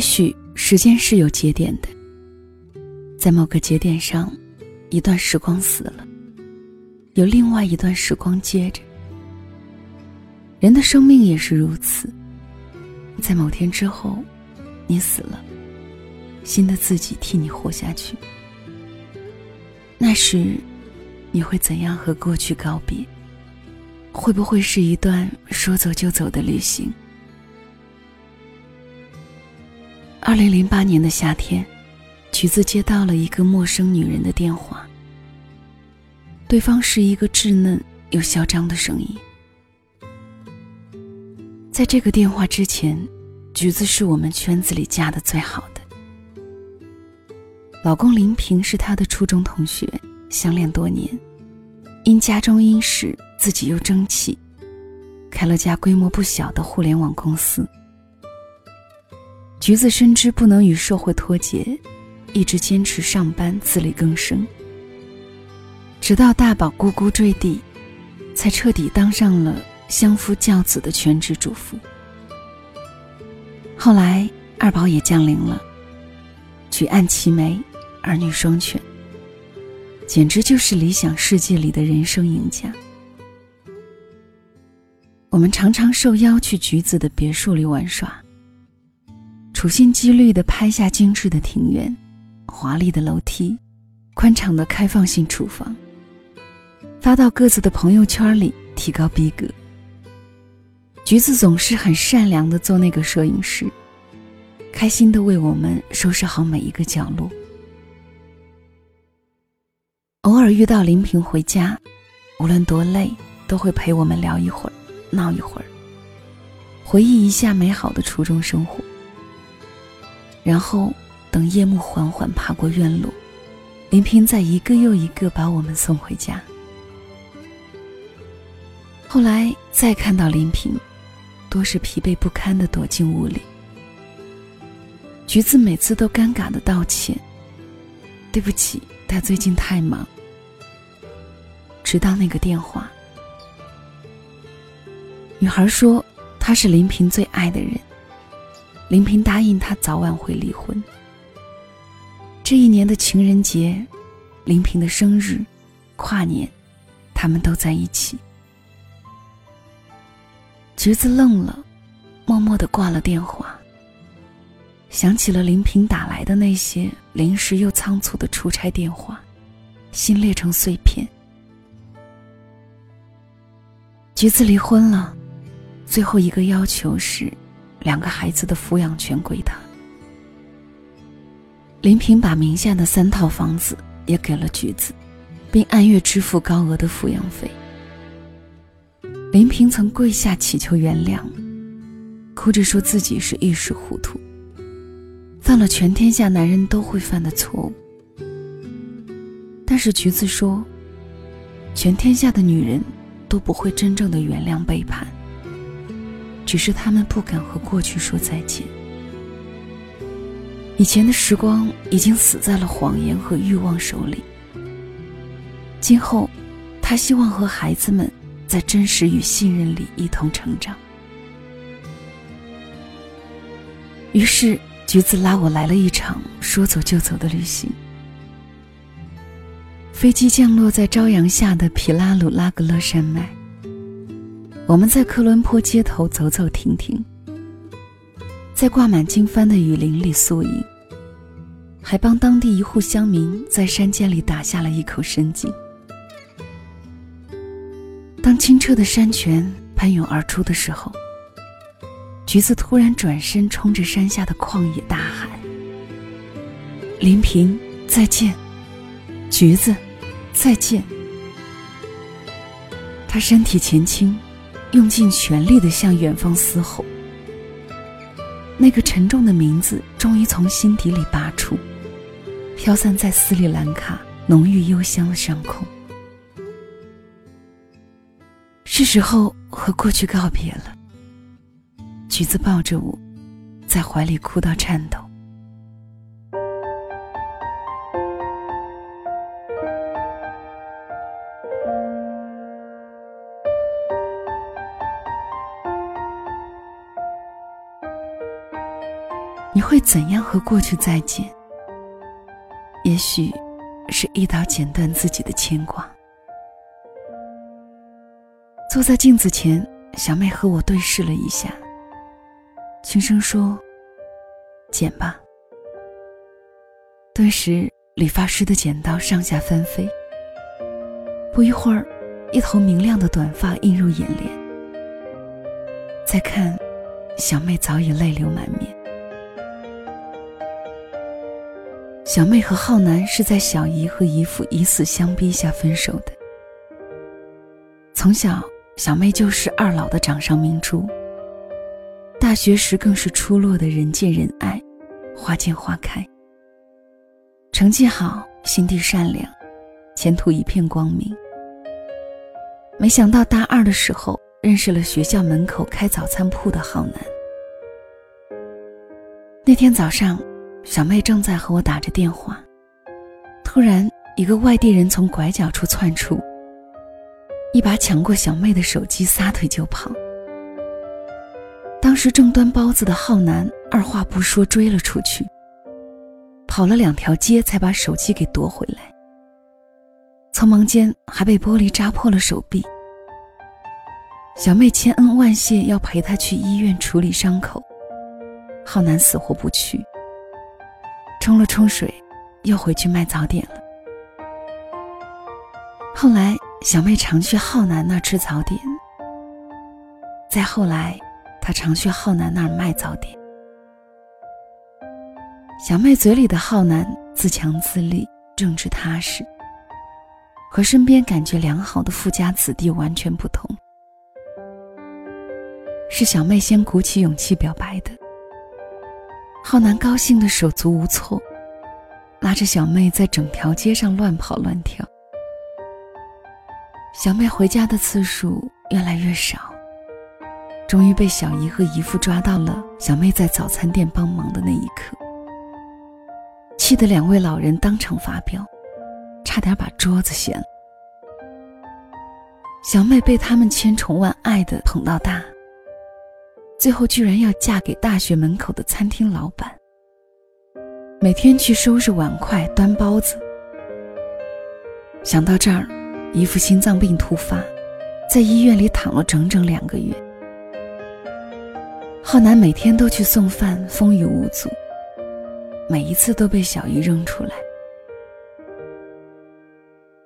也许时间是有节点的，在某个节点上，一段时光死了，有另外一段时光接着。人的生命也是如此，在某天之后，你死了，新的自己替你活下去。那时，你会怎样和过去告别？会不会是一段说走就走的旅行？二零零八年的夏天，橘子接到了一个陌生女人的电话。对方是一个稚嫩又嚣张的声音。在这个电话之前，橘子是我们圈子里嫁的最好的。老公林平是她的初中同学，相恋多年，因家中殷实，自己又争气，开了家规模不小的互联网公司。橘子深知不能与社会脱节，一直坚持上班自力更生，直到大宝咕咕坠地，才彻底当上了相夫教子的全职主妇。后来二宝也降临了，举案齐眉。儿女双全，简直就是理想世界里的人生赢家。我们常常受邀去橘子的别墅里玩耍，处心积虑地拍下精致的庭院、华丽的楼梯、宽敞的开放性厨房，发到各自的朋友圈里，提高逼格。橘子总是很善良地做那个摄影师，开心地为我们收拾好每一个角落。偶尔遇到林平回家，无论多累，都会陪我们聊一会儿，闹一会儿，回忆一下美好的初中生活。然后等夜幕缓缓爬过院落，林平再一个又一个把我们送回家。后来再看到林平，多是疲惫不堪的躲进屋里。橘子每次都尴尬的道歉：“对不起。”他最近太忙。直到那个电话，女孩说他是林平最爱的人。林平答应他早晚会离婚。这一年的情人节、林平的生日、跨年，他们都在一起。橘子愣了，默默的挂了电话。想起了林平打来的那些临时又仓促的出差电话，心裂成碎片。橘子离婚了，最后一个要求是，两个孩子的抚养权归他。林平把名下的三套房子也给了橘子，并按月支付高额的抚养费。林平曾跪下祈求原谅，哭着说自己是一时糊涂。犯了全天下男人都会犯的错误，但是橘子说，全天下的女人都不会真正的原谅背叛，只是他们不敢和过去说再见。以前的时光已经死在了谎言和欲望手里，今后，他希望和孩子们在真实与信任里一同成长。于是。橘子拉我来了一场说走就走的旅行。飞机降落在朝阳下的皮拉鲁拉格勒山脉。我们在科伦坡街头走走停停，在挂满经幡的雨林里宿营，还帮当地一户乡民在山间里打下了一口深井。当清澈的山泉喷涌而出的时候。橘子突然转身，冲着山下的旷野大喊：“林平，再见！橘子，再见！”他身体前倾，用尽全力的向远方嘶吼。那个沉重的名字终于从心底里拔出，飘散在斯里兰卡浓郁幽香的上空。是时候和过去告别了。橘子抱着我，在怀里哭到颤抖。你会怎样和过去再见？也许，是一刀剪断自己的牵挂。坐在镜子前，小妹和我对视了一下，轻声说：“剪吧。”顿时，理发师的剪刀上下翻飞。不一会儿，一头明亮的短发映入眼帘。再看，小妹早已泪流满面。小妹和浩南是在小姨和姨父以死相逼下分手的。从小，小妹就是二老的掌上明珠。大学时更是出落的人见人爱，花见花开。成绩好，心地善良，前途一片光明。没想到大二的时候，认识了学校门口开早餐铺的浩南。那天早上。小妹正在和我打着电话，突然一个外地人从拐角处窜出，一把抢过小妹的手机，撒腿就跑。当时正端包子的浩南二话不说追了出去，跑了两条街才把手机给夺回来，匆忙间还被玻璃扎破了手臂。小妹千恩万谢要陪他去医院处理伤口，浩南死活不去。冲了冲水，又回去卖早点了。后来，小妹常去浩南那吃早点。再后来，她常去浩南那儿卖早点。小妹嘴里的浩南自强自立、正直踏实，和身边感觉良好的富家子弟完全不同。是小妹先鼓起勇气表白的。浩南高兴的手足无措，拉着小妹在整条街上乱跑乱跳。小妹回家的次数越来越少，终于被小姨和姨父抓到了小妹在早餐店帮忙的那一刻，气得两位老人当场发飙，差点把桌子掀了。小妹被他们千宠万爱的捧到大。最后居然要嫁给大学门口的餐厅老板，每天去收拾碗筷、端包子。想到这儿，姨父心脏病突发，在医院里躺了整整两个月。浩南每天都去送饭，风雨无阻，每一次都被小姨扔出来。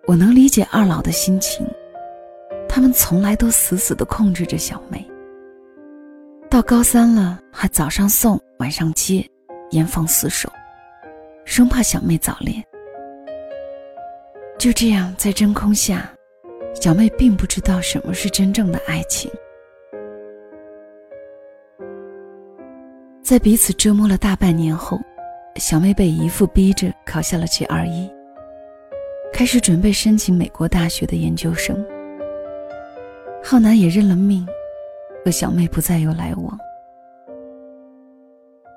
我能理解二老的心情，他们从来都死死地控制着小妹。到高三了，还早上送，晚上接，严防死守，生怕小妹早恋。就这样，在真空下，小妹并不知道什么是真正的爱情。在彼此折磨了大半年后，小妹被姨父逼着考下了 GRE，开始准备申请美国大学的研究生。浩南也认了命。和小妹不再有来往。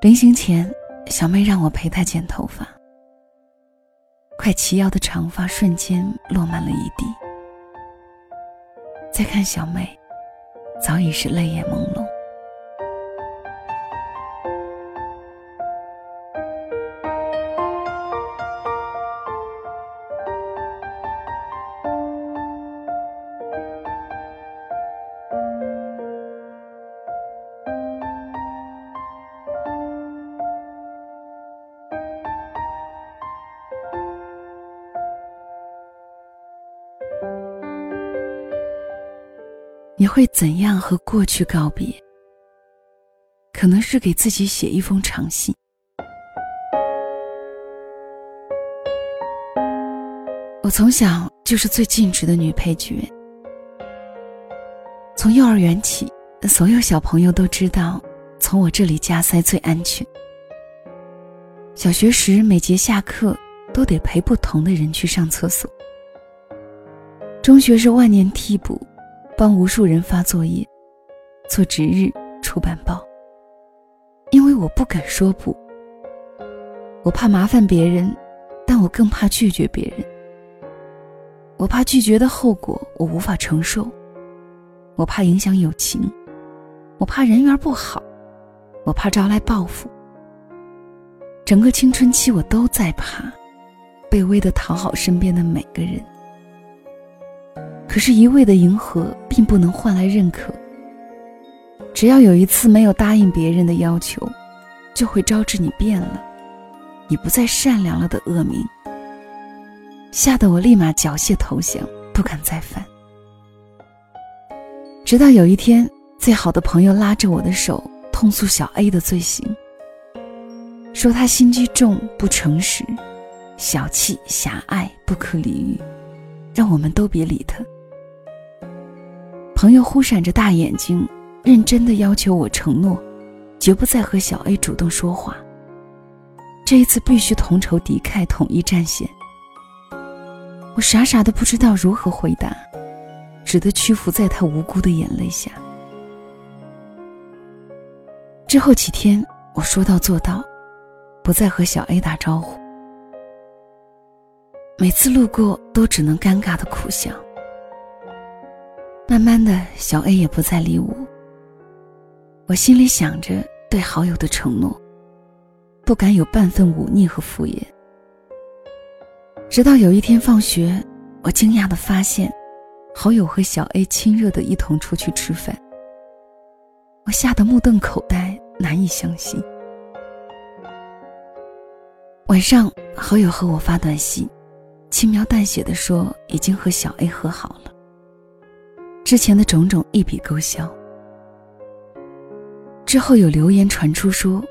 临行前，小妹让我陪她剪头发，快齐腰的长发瞬间落满了一地。再看小妹，早已是泪眼朦胧。你会怎样和过去告别？可能是给自己写一封长信。我从小就是最尽职的女配角。从幼儿园起，所有小朋友都知道，从我这里加塞最安全。小学时，每节下课都得陪不同的人去上厕所。中学是万年替补。帮无数人发作业、做值日、出版报。因为我不敢说不，我怕麻烦别人，但我更怕拒绝别人。我怕拒绝的后果我无法承受，我怕影响友情，我怕人缘不好，我怕招来报复，整个青春期我都在怕，卑微的讨好身边的每个人。可是，一味的迎合并不能换来认可。只要有一次没有答应别人的要求，就会招致你变了，你不再善良了的恶名。吓得我立马缴械投降，不敢再犯。直到有一天，最好的朋友拉着我的手，痛诉小 A 的罪行，说他心机重、不诚实、小气、狭隘、不可理喻，让我们都别理他。朋友忽闪着大眼睛，认真的要求我承诺，绝不再和小 A 主动说话。这一次必须同仇敌忾，统一战线。我傻傻的不知道如何回答，只得屈服在他无辜的眼泪下。之后几天，我说到做到，不再和小 A 打招呼，每次路过都只能尴尬的苦笑。慢慢的小 A 也不再理我。我心里想着对好友的承诺，不敢有半分忤逆和敷衍。直到有一天放学，我惊讶的发现，好友和小 A 亲热的一同出去吃饭。我吓得目瞪口呆，难以相信。晚上，好友和我发短信，轻描淡写的说已经和小 A 和好了。之前的种种一笔勾销。之后有流言传出说，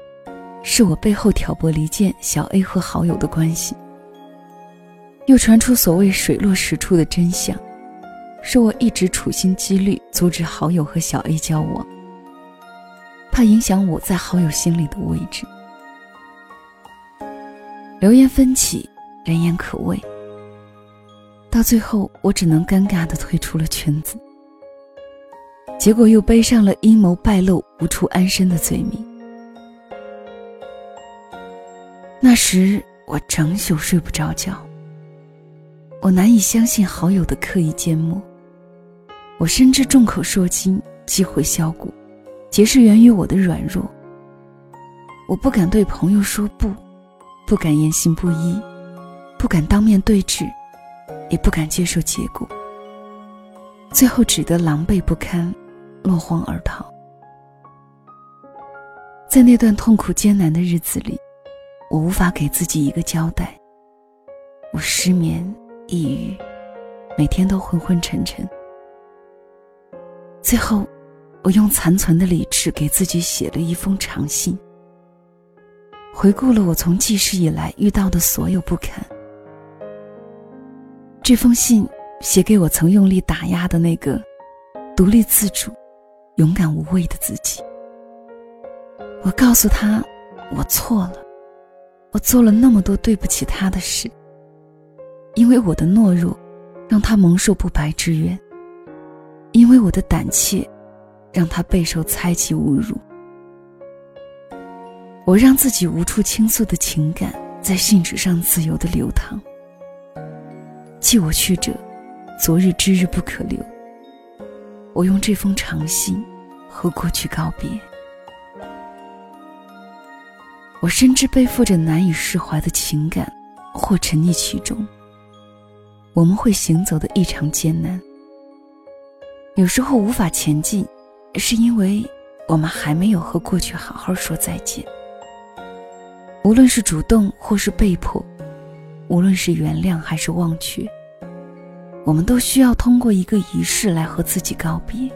是我背后挑拨离间小 A 和好友的关系。又传出所谓水落石出的真相，说我一直处心积虑阻止好友和小 A 交往，怕影响我在好友心里的位置。流言纷起，人言可畏。到最后，我只能尴尬的退出了圈子。结果又背上了阴谋败露、无处安身的罪名。那时我整宿睡不着觉，我难以相信好友的刻意缄默。我深知众口铄金，积毁销骨，皆是源于我的软弱。我不敢对朋友说不，不敢言行不一，不敢当面对质，也不敢接受结果。最后只得狼狈不堪。落荒而逃。在那段痛苦艰难的日子里，我无法给自己一个交代。我失眠、抑郁，每天都昏昏沉沉。最后，我用残存的理智给自己写了一封长信，回顾了我从记事以来遇到的所有不堪。这封信写给我曾用力打压的那个独立自主。勇敢无畏的自己。我告诉他，我错了，我做了那么多对不起他的事。因为我的懦弱，让他蒙受不白之冤；因为我的胆怯，让他备受猜忌侮辱。我让自己无处倾诉的情感在信纸上自由的流淌。寄我去者，昨日之日不可留。我用这封长信和过去告别。我深知背负着难以释怀的情感，或沉溺其中。我们会行走的异常艰难。有时候无法前进，是因为我们还没有和过去好好说再见。无论是主动或是被迫，无论是原谅还是忘却。我们都需要通过一个仪式来和自己告别。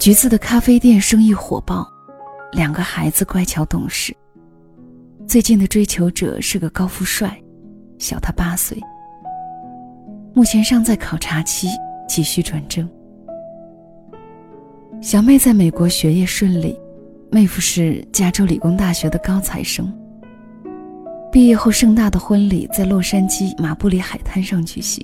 橘子的咖啡店生意火爆，两个孩子乖巧懂事。最近的追求者是个高富帅，小他八岁。目前尚在考察期，急需转正。小妹在美国学业顺利，妹夫是加州理工大学的高材生。毕业后，盛大的婚礼在洛杉矶马布里海滩上举行。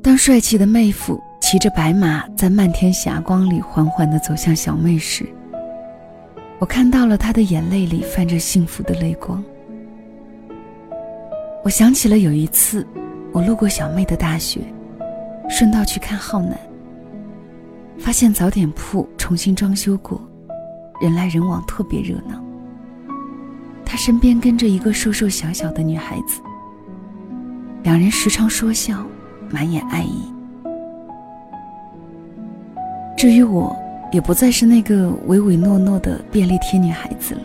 当帅气的妹夫骑着白马在漫天霞光里缓缓地走向小妹时，我看到了他的眼泪里泛着幸福的泪光。我想起了有一次，我路过小妹的大学，顺道去看浩南，发现早点铺重新装修过，人来人往，特别热闹。他身边跟着一个瘦瘦小小的女孩子，两人时常说笑，满眼爱意。至于我，也不再是那个唯唯诺诺的便利贴女孩子了。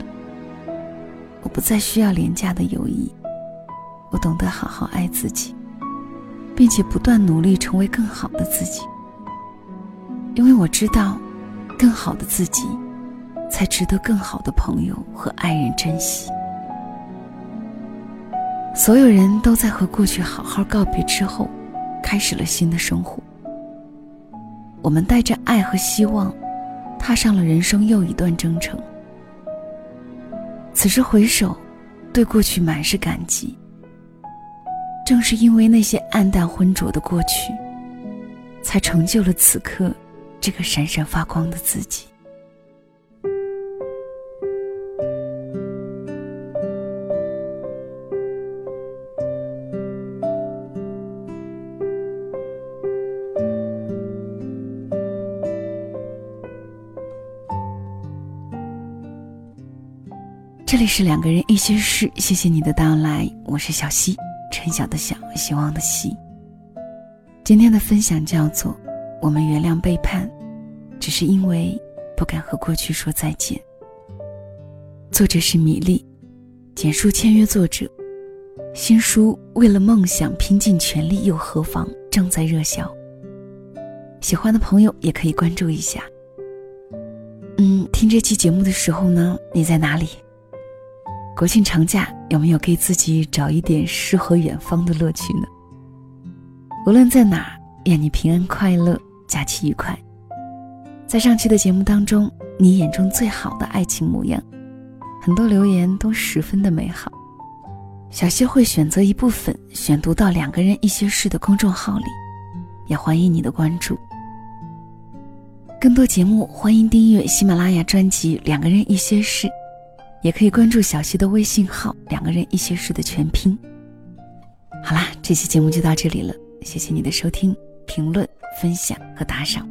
我不再需要廉价的友谊，我懂得好好爱自己，并且不断努力成为更好的自己。因为我知道，更好的自己，才值得更好的朋友和爱人珍惜。所有人都在和过去好好告别之后，开始了新的生活。我们带着爱和希望，踏上了人生又一段征程。此时回首，对过去满是感激。正是因为那些暗淡浑浊的过去，才成就了此刻这个闪闪发光的自己。这里是两个人一些事，谢谢你的到来，我是小溪，陈晓的晓，希望的希。今天的分享叫做《我们原谅背叛，只是因为不敢和过去说再见》。作者是米粒，简述签约作者。新书《为了梦想拼尽全力又何妨》正在热销，喜欢的朋友也可以关注一下。嗯，听这期节目的时候呢，你在哪里？国庆长假有没有给自己找一点诗和远方的乐趣呢？无论在哪，愿你平安快乐，假期愉快。在上期的节目当中，你眼中最好的爱情模样，很多留言都十分的美好。小溪会选择一部分选读到两个人一些事的公众号里，也欢迎你的关注。更多节目，欢迎订阅喜马拉雅专辑《两个人一些事》。也可以关注小溪的微信号“两个人一些事”的全拼。好啦，这期节目就到这里了，谢谢你的收听、评论、分享和打赏。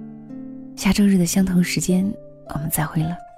下周日的相同时间，我们再会了。